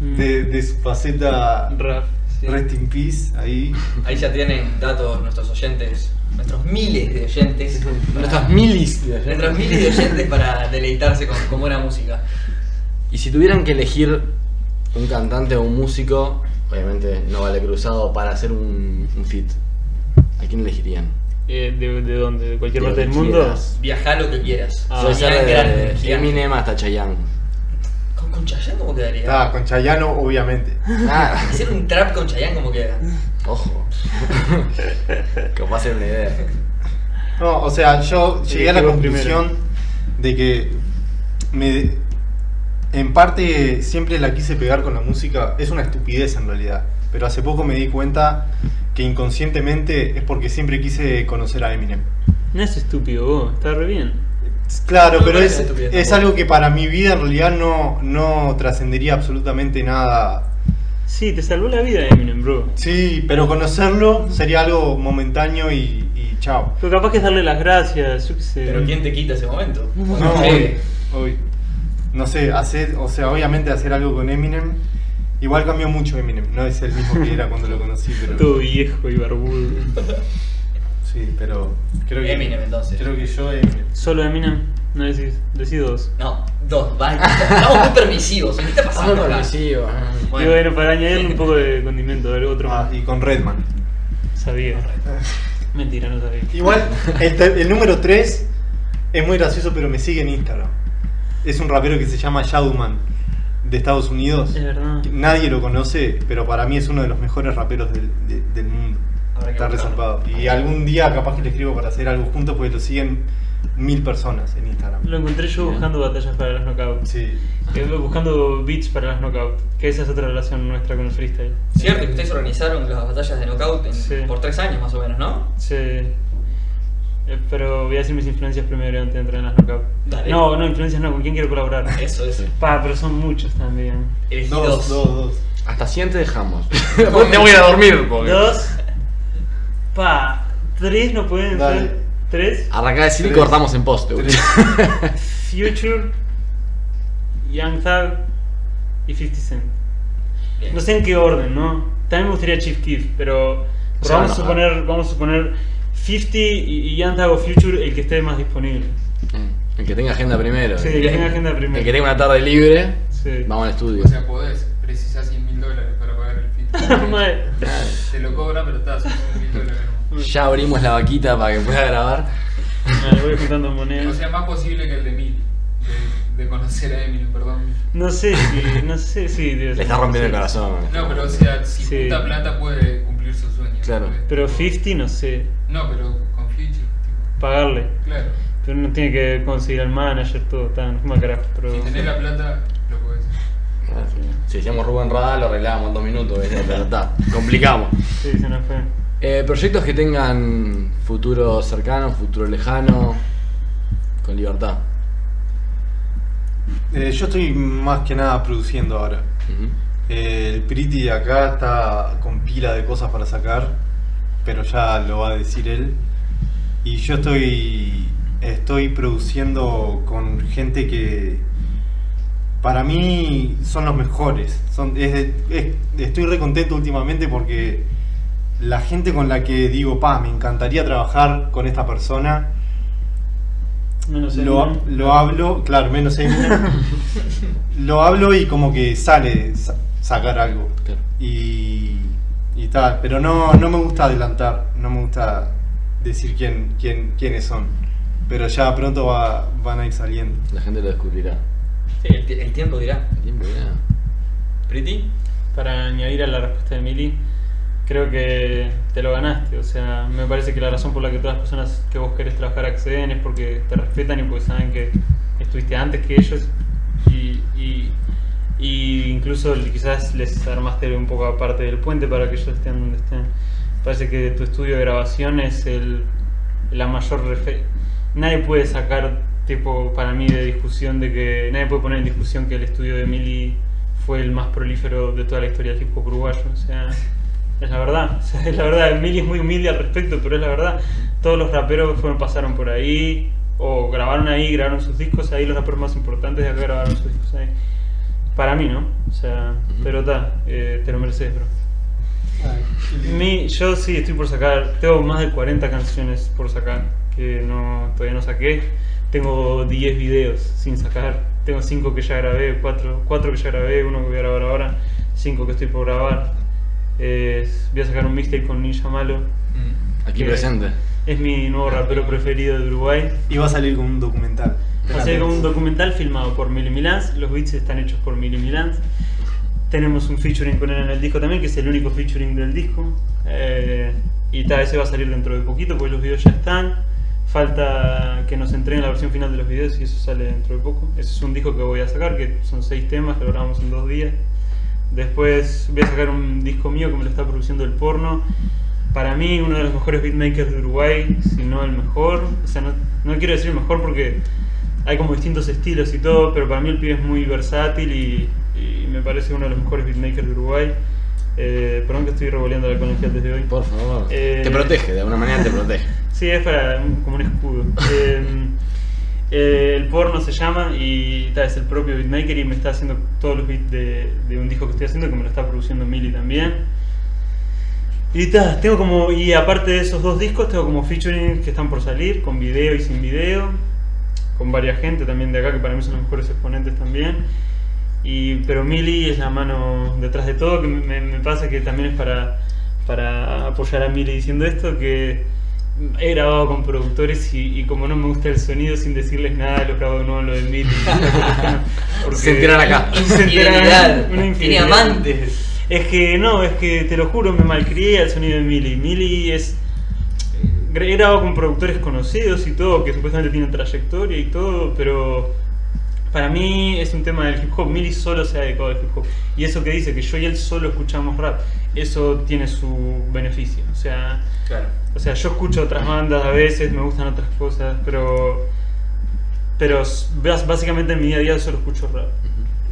Mm. De, de su faceta. Rap. sí. Rest in peace. Ahí. Ahí ya tienen datos nuestros oyentes, nuestros miles de oyentes. Nuestras milis. Nuestros miles de oyentes para deleitarse con, con buena música. Y si tuvieran que elegir un cantante o un músico, obviamente no vale cruzado, para hacer un, un fit, ¿a quién elegirían? Eh, ¿de, ¿De dónde? ¿De cualquier De parte del donde mundo? quieras. Viajá lo que quieras. Ah, Soñá grande, de gigante. Eminem hasta Chayanne. ¿Con, con Chayanne cómo quedaría? Ah, con Chayano, obviamente. Ah, Hacer un trap con Chayanne cómo queda. Ojo. Capaz ser una idea. No, o sea, yo llegué a la conclusión de que me, en parte siempre la quise pegar con la música. Es una estupidez en realidad. Pero hace poco me di cuenta que inconscientemente es porque siempre quise conocer a Eminem. No es estúpido vos, está re bien. Claro, No pero es, es algo que para mi vida en realidad no, no trascendería absolutamente nada. Sí, te salvó la vida Eminem, bro. Sí, pero conocerlo sería algo momentáneo y, y chao. Pero capaz que es darle las gracias, yo qué sé. Pero ¿quién te quita ese momento? No, hoy, hoy. No sé, hacer, o sea, obviamente hacer algo con Eminem. Igual cambió mucho Eminem, no es el mismo que era cuando lo conocí, pero. Todo viejo y barbudo. Sí, pero. Creo que, Eminem, entonces. Creo que yo Eminem. Solo Eminem, no decís, decís dos. No, dos, va. Estamos muy permisivos. ¿Qué está pasando? Vamos acá? permisivo. ah. Y bueno, para añadirle un poco de condimento, a ver, otro Ah, más. y con Redman. Sabía. Mentira, no sabía. Igual, el, número 3 es muy gracioso, pero me sigue en Instagram. Es un rapero que se llama Shadowman de Estados Unidos. Es verdad. Nadie lo conoce, pero para mí es uno de los mejores raperos del, de- del mundo. Está resaltado. Y algún día capaz que le escribo para hacer algo juntos porque lo siguen mil personas en Instagram. Lo encontré yo buscando batallas para las knockouts. Sí. Eh, buscando beats para las knockouts. Que esa es otra relación nuestra con el freestyle. Cierto, que ustedes organizaron las batallas de knockout en- Sí. por tres años más o menos, ¿no? Sí. Eh, pero voy a decir mis influencias primero antes de entrar en las knockout. Dale. No, no, influencias no, ¿con quién quiero colaborar? Eso, eso. Pa, pero son muchos también. Dos, dos. dos, dos. Hasta 100 te dejamos. Después te voy a ir a dormir. Porque... Dos. Pa, tres no pueden Dale. ser. Tres. Arrancá de decir y cortamos en poste. güey. Future, Young Thug y 50 Cent. No sé en qué orden, ¿no? También me gustaría Chief Keef, pero, pero van vamos, a a suponer, vamos a suponer 50 y, y Young Thug o Future el que esté más disponible. Mm. El que tenga agenda primero. Sí, el, que tenga agenda primero. el que tenga una tarde libre, Sí. vamos al estudio. O sea, podés, precisás 100 mil dólares para pagar el fit. Madre. Te lo cobra, pero estás 100 mil dólares. Ya abrimos la vaquita para que pueda grabar. Vale, voy juntando O monedas. sea, más posible que el de mil. De, de conocer a Eminem, perdón. No sé si, no sé si. Le está rompiendo el corazón. No, pero o sea, si Sí. junta plata puede cumplir sus sueños. Claro. Puede. Pero 50 no sé. No, pero con Future, tipo. Pagarle. Claro. Pero uno tiene que conseguir al manager, todo, tan, no carajo. Pero... Si tenés la plata, lo podés. Si decíamos Rubén Rada, lo arreglábamos en dos minutos. ¿viste? Pero está, complicamos. Sí, se nos fue. Eh, proyectos que tengan futuro cercano, futuro lejano, con libertad. Eh, yo estoy más que nada produciendo ahora. Eh, el de acá está con pila de cosas para sacar, pero ya lo va a decir él. Y yo estoy, estoy produciendo con gente que para mí son los mejores. Son, es de- es- estoy re contento últimamente porque la gente con la que digo, pa, me encantaría trabajar con esta persona, Menos lo, lo hablo, claro, menos Eminem. lo hablo y como que sale sa- sacar algo. Claro. Y, y tal, pero no, no me gusta adelantar, no me gusta decir quién, quién, quiénes son. Pero ya pronto va- van a ir saliendo. La gente lo descubrirá. Sí, el, ti- el tiempo dirá. El tiempo. Pretty. Para añadir a la respuesta de Mili, creo que te lo ganaste. O sea, me parece que la razón por la que todas las personas que vos querés trabajar acceden es porque te respetan y porque saben que estuviste antes que ellos y, y- incluso quizás les armaste un poco aparte del puente para que ellos estén donde estén. Parece que tu estudio de grabación es el, la mayor Nadie puede sacar, tipo, para mí de discusión de que. Nadie puede poner en discusión que el estudio de Mili fue el más prolífero de toda la historia del hip uruguayo. O sea, es la verdad. Es la verdad. Mili es muy humilde al respecto, pero es la verdad. Todos los raperos fueron, pasaron por ahí, o grabaron ahí, grabaron sus discos ahí. Los raperos más importantes de acá grabaron sus discos ahí. Para mí, ¿no? O sea, pero está, eh, te lo mereces, bro. Mi, yo sí estoy por sacar, tengo más de 40 canciones por sacar que no, todavía no saqué. Tengo 10 videos sin sacar. Tengo 5 que ya grabé, 4, que ya grabé, uno que voy a grabar ahora, 5 que estoy por grabar. Eh, voy a sacar un mixtape con Ninja Malo. Mm. Aquí presente. Es mi nuevo rapero preferido de Uruguay. Y va a salir con un documental. Va a ser como un documental filmado por Mili Milans. Los beats están hechos por Mili Milans. Tenemos un featuring con él en el disco también, que es el único featuring del disco. Eh, y tal, ese va a salir dentro de poquito, porque los videos ya están. Falta que nos entreguen la versión final de los videos y eso sale dentro de poco. Ese es un disco que voy a sacar, que son seis temas, que lo grabamos en dos días. Después voy a sacar un disco mío que me lo está produciendo el porno. Para mí, uno de los mejores beatmakers de Uruguay, si no el mejor. O sea, no, no quiero decir el mejor porque hay como distintos estilos y todo, pero para mí el pibe es muy versátil y, y me parece uno de los mejores beatmakers de Uruguay. Eh, perdón que estoy revoleando la conexión desde hoy. Por favor. Eh, Te protege, de alguna manera te protege. Sí, es para como un escudo. Eh, eh, el porno se llama y ta, es el propio beatmaker y me está haciendo todos los beats de, un disco que estoy haciendo que me lo está produciendo Mili también. Y ta, tengo como y aparte de esos dos discos tengo como featuring que están por salir con video y sin video, con varias gente también de acá que para mí son los mejores exponentes también. Y, pero Mili es la mano detrás de todo, que me, me pasa que también es para, para apoyar a Mili diciendo esto, que he grabado con productores y, y como no me gusta el sonido, sin decirles nada, lo grabo de nuevo en lo de Mili. Porque- Se enteran acá. Se enteran, una Tiene amantes. Es que no, es que te lo juro, me malcrié al sonido de Mili. Mili es. He grabado con productores conocidos y todo, que supuestamente tienen trayectoria y todo, pero. Para mí es un tema del hip hop. Milly solo se ha dedicado al hip hop. Y eso que dice que yo y él solo escuchamos rap, eso tiene su beneficio. O sea, Claro. o sea, yo escucho otras bandas a veces, me gustan otras cosas, pero pero básicamente en mi día a día solo escucho rap.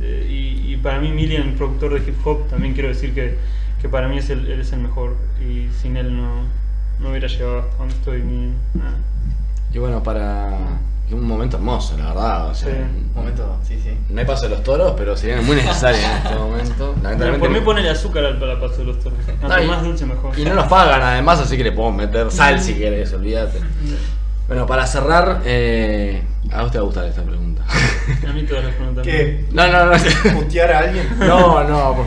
Eh, y, y para mí Milian, el productor de hip hop, también quiero decir que, que para mí es el, él es el mejor y sin él no, no hubiera llegado hasta donde estoy ni nada. Y bueno, para. Un momento hermoso, la verdad. O sea, Sí. Momento, sí, sí. No hay paso de los toros, pero serían muy necesarios en este momento. Por mí ponele azúcar al para paso de los toros. Cuanto Ay. más dulce mejor. Y no nos pagan además, así que le podemos meter sal si querés, olvídate. Bueno, para cerrar, eh, a vos te va a gustar esta pregunta. A mí todas las preguntas. ¿Qué? No, no, no. ¿Putear a alguien? No, no, por favor.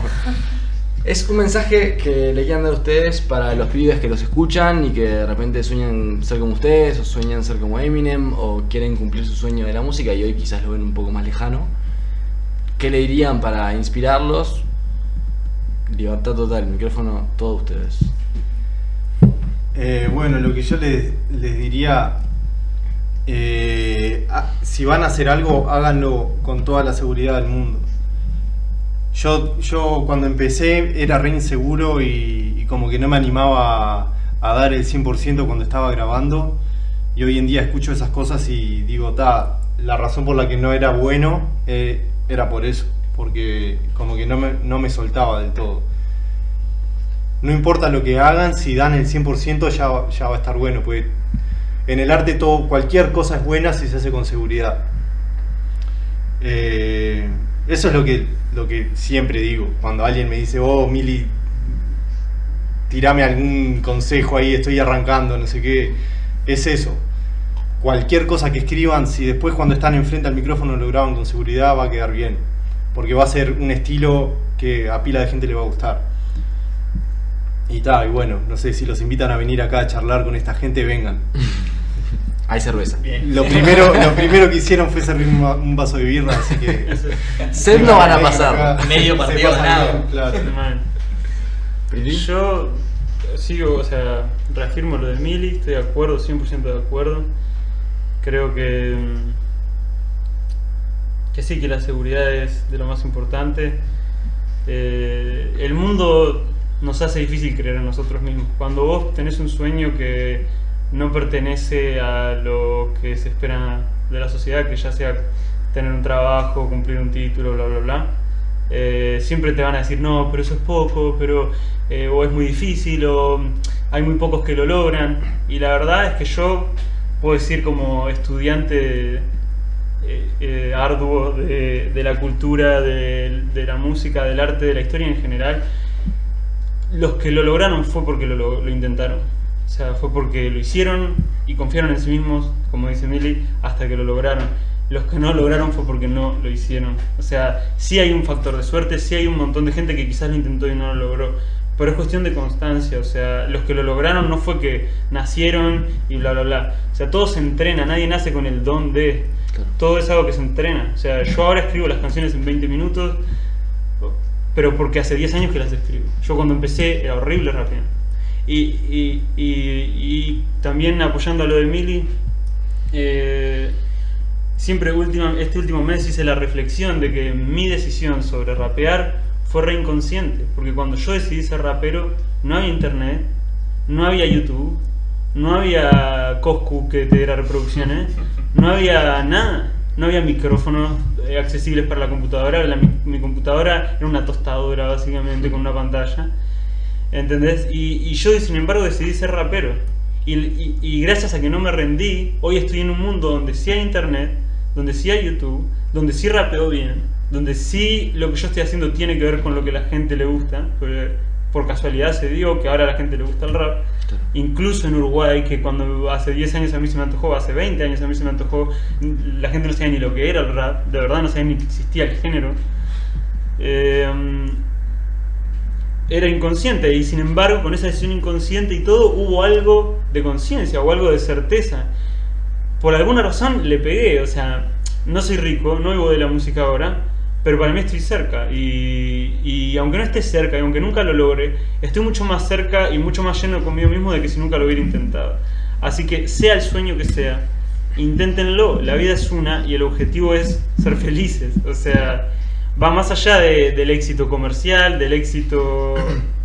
Es un mensaje que le quieren dar a ustedes para los pibes que los escuchan y que de repente sueñan ser como ustedes, o sueñan ser como Eminem, o quieren cumplir su sueño de la música y hoy quizás lo ven un poco más lejano. ¿Qué le dirían para inspirarlos? Libertad total, micrófono, todos ustedes. Eh, bueno, lo que yo les, les diría, eh, ah, si van a hacer algo, háganlo con toda la seguridad del mundo. Yo, yo cuando empecé era re inseguro y, como que no me animaba a, dar el 100% cuando estaba grabando. Y hoy en día escucho esas cosas y digo, ta, la razón por la que no era bueno eh, era por eso, porque como que no me, no me soltaba del todo. No importa lo que hagan, si dan el 100% ya, ya va a estar bueno, pues en el arte todo, cualquier cosa es buena si se hace con seguridad. Eh, eso es lo que, lo que siempre digo. Cuando alguien me dice, oh, Mili, tirame algún consejo ahí, estoy arrancando, no sé qué. Es eso. Cualquier cosa que escriban, si después cuando están enfrente al micrófono lo graban con seguridad, va a quedar bien. Porque va a ser un estilo que a pila de gente le va a gustar. Y tal, y bueno, no sé si los invitan a venir acá a charlar con esta gente, vengan. Hay cerveza. Bien. Lo primero, lo primero que hicieron fue servir un, va- un vaso de birra, así que. Sed no van a pasar. Medio partido ganado. claro. Yo sigo, o sea, reafirmo lo de Mili, estoy de acuerdo, 100% de acuerdo. Creo que, mm, que sí, que la seguridad es de lo más importante. Eh, el mundo nos hace difícil creer en nosotros mismos. Cuando vos tenés un sueño que no pertenece a lo que se espera de la sociedad, que ya sea tener un trabajo, cumplir un título, bla, bla, bla, eh, siempre te van a decir, no, pero eso es poco, pero eh, o es muy difícil, o hay muy pocos que lo logran. Y la verdad es que yo puedo decir como estudiante eh, arduo de, la cultura, de, la música, del arte, de la historia en general, los que lo lograron fue porque lo- lo intentaron. O sea, fue porque lo hicieron y confiaron en sí mismos, como dice Milly, hasta que lo lograron. Los que no lograron fue porque no lo hicieron. O sea, sí hay un factor de suerte, sí hay un montón de gente que quizás lo intentó y no lo logró. Pero es cuestión de constancia. O sea, los que lo lograron no fue que nacieron y bla, bla, bla. O sea, todo se entrena, nadie nace con el don de... Claro. Todo es algo que se entrena. O sea, yo ahora escribo las canciones en 20 minutos, pero porque hace 10 años que las escribo. Yo cuando empecé era horrible rapeando. Y, y, y, y también apoyando a lo de Mili, eh, siempre última, este último mes hice la reflexión de que mi decisión sobre rapear fue re inconsciente, porque cuando yo decidí ser rapero no había internet, no había YouTube, no había Coscu que te diera reproducciones, no había nada, no había micrófonos eh, accesibles para la computadora, la- mi, mi computadora era una tostadora básicamente con una pantalla. ¿Entendés? Y, y yo, sin embargo, decidí ser rapero. Y, y- y gracias a que no me rendí, hoy estoy en un mundo donde sí hay internet, donde sí hay YouTube, donde sí rapeo bien, donde sí lo que yo estoy haciendo tiene que ver con lo que la gente le gusta. por casualidad se dio que ahora a la gente le gusta el rap. Claro. Incluso en Uruguay, que cuando hace 10 años a mí se me antojó, hace 20 años a mí se me antojó, la gente no sabía ni lo que era el rap, de verdad no sabía ni que existía el género. Eh, era inconsciente y sin embargo con esa decisión inconsciente y todo hubo algo de conciencia o algo de certeza. Por alguna razón le pegué, o sea, no soy rico, no vivo de la música ahora, pero para mí estoy cerca y, y aunque no esté cerca y aunque nunca lo logre, estoy mucho más cerca y mucho más lleno conmigo mismo de que si nunca lo hubiera intentado. Así que sea el sueño que sea, inténtenlo. La vida es una y el objetivo es ser felices. O sea, va más allá de- del éxito comercial, del éxito...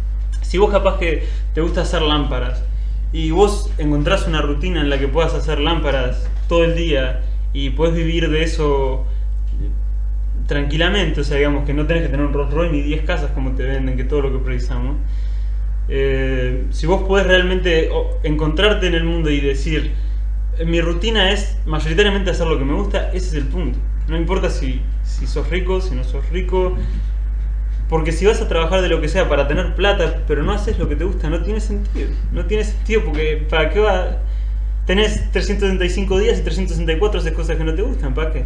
Si vos capaz que te gusta hacer lámparas y vos encontrás una rutina en la que puedas hacer lámparas todo el día y puedes vivir de eso tranquilamente, o sea, digamos que no tenés que tener un Rolls Royce ni 10 casas como te venden, que todo lo que precisamos. Eh, si vos podés realmente encontrarte en el mundo y decir, "Eh, mi rutina es mayoritariamente hacer lo que me gusta, ese es el punto. No importa si, si sos rico, si no sos rico, porque si vas a trabajar de lo que sea para tener plata, pero no haces lo que te gusta, no tiene sentido. No tiene sentido porque ¿para qué va? Tenés 365 días y 364 haces cosas que no te gustan, ¿para qué?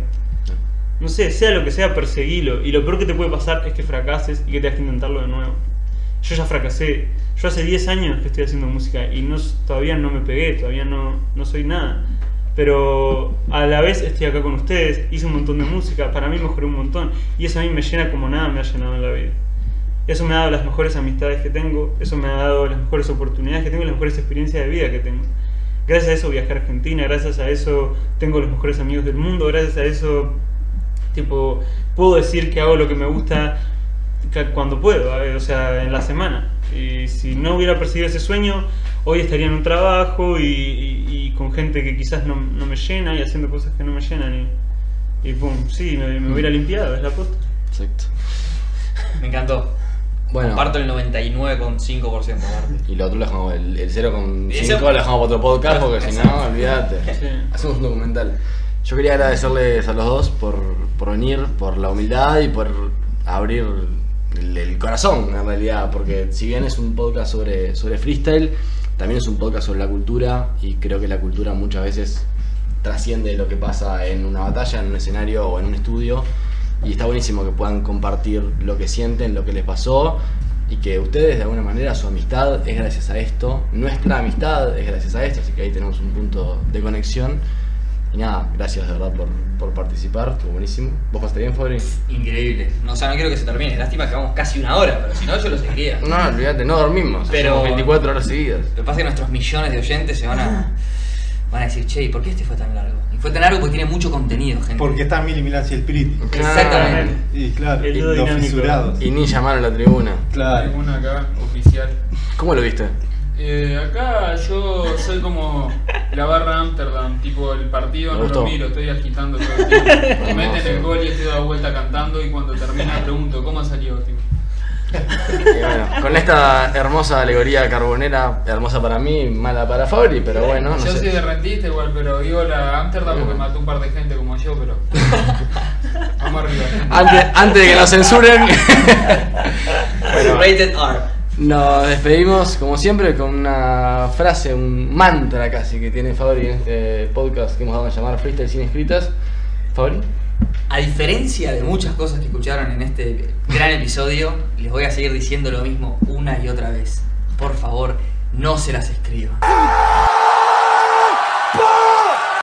No sé, sea lo que sea, perseguilo. Y lo peor que te puede pasar es que fracases y que tengas que intentarlo de nuevo. Yo ya fracasé. Yo hace 10 años que estoy haciendo música y todavía no me pegué, todavía no, no soy nada. Pero a la vez estoy acá con ustedes, hice un montón de música, para mí mejoré un montón. Y eso a mí me llena como nada me ha llenado en la vida. Eso me ha dado las mejores amistades que tengo, eso me ha dado las mejores oportunidades que tengo las mejores experiencias de vida que tengo. Gracias a eso viajé a Argentina, gracias a eso tengo los mejores amigos del mundo, gracias a eso tipo puedo decir que hago lo que me gusta cuando puedo, eh, o sea, en la semana. Y si no hubiera perseguido ese sueño, hoy estaría en un trabajo y, y- y con gente que quizás no, no me llena y haciendo cosas que no me llenan y, y pum, sí, me, me hubiera limpiado, es la posta. Exacto. Me encantó. Bueno. Comparto el 99,5% aparte. Y lo otro lo dejamos, el, el 0,5 Ese- lo dejamos para otro podcast porque si no, olvídate. Sí. Hacemos un documental. Yo quería agradecerles a los dos por, por venir, por la humildad y por abrir el, el corazón en realidad, porque si bien es un podcast sobre, sobre freestyle, también es un podcast sobre la cultura y creo que la cultura muchas veces trasciende lo que pasa en una batalla, en un escenario o en un estudio y está buenísimo que puedan compartir lo que sienten, lo que les pasó y que ustedes de alguna manera su amistad es gracias a esto, nuestra amistad es gracias a esto, así que ahí tenemos un punto de conexión. Y nada, gracias de verdad por, por participar, estuvo buenísimo. ¿Vos pasaste bien, Fabri? Increíble. No, o sea, no quiero que se termine. Lástima que vamos casi una hora, pero si no, yo lo seguiría. No, olvídate, no dormimos, Pero- hacemos 24 horas seguidas. Lo que pasa es que nuestros millones de oyentes se van a, van a decir, che, ¿y por qué este fue tan largo? Y fue tan largo porque tiene mucho contenido, gente. Porque está Milán y el Spirit. Exactamente. Y claro, El y dúo los dinámico. fisurados. Y ni llamaron a la tribuna. Claro. Hay una acá, oficial. ¿Cómo lo viste? Eh, acá yo soy como la barra Amsterdam, tipo el partido Me no gustó. lo miro, estoy agitando todo el tiempo. Meten el gol y estoy dando vuelta cantando y cuando termina pregunto, ¿cómo salió? Tipo? Y bueno, con esta hermosa alegoría carbonera, hermosa para mí, mala para Fabri, pero bueno, no yo sé. soy de rentista igual, pero digo la Amsterdam porque mató un par de gente como yo, pero... Vamos arriba. Antes, antes de que nos censuren. bueno, Rated R. nos despedimos como siempre con una frase, un mantra casi que tiene Fabri en este podcast que hemos dado a llamar Freestyle sin escritas. Fabri. A diferencia de muchas cosas que escucharon en este gran episodio, les voy a seguir diciendo lo mismo una y otra vez. Por favor, no se las escriban.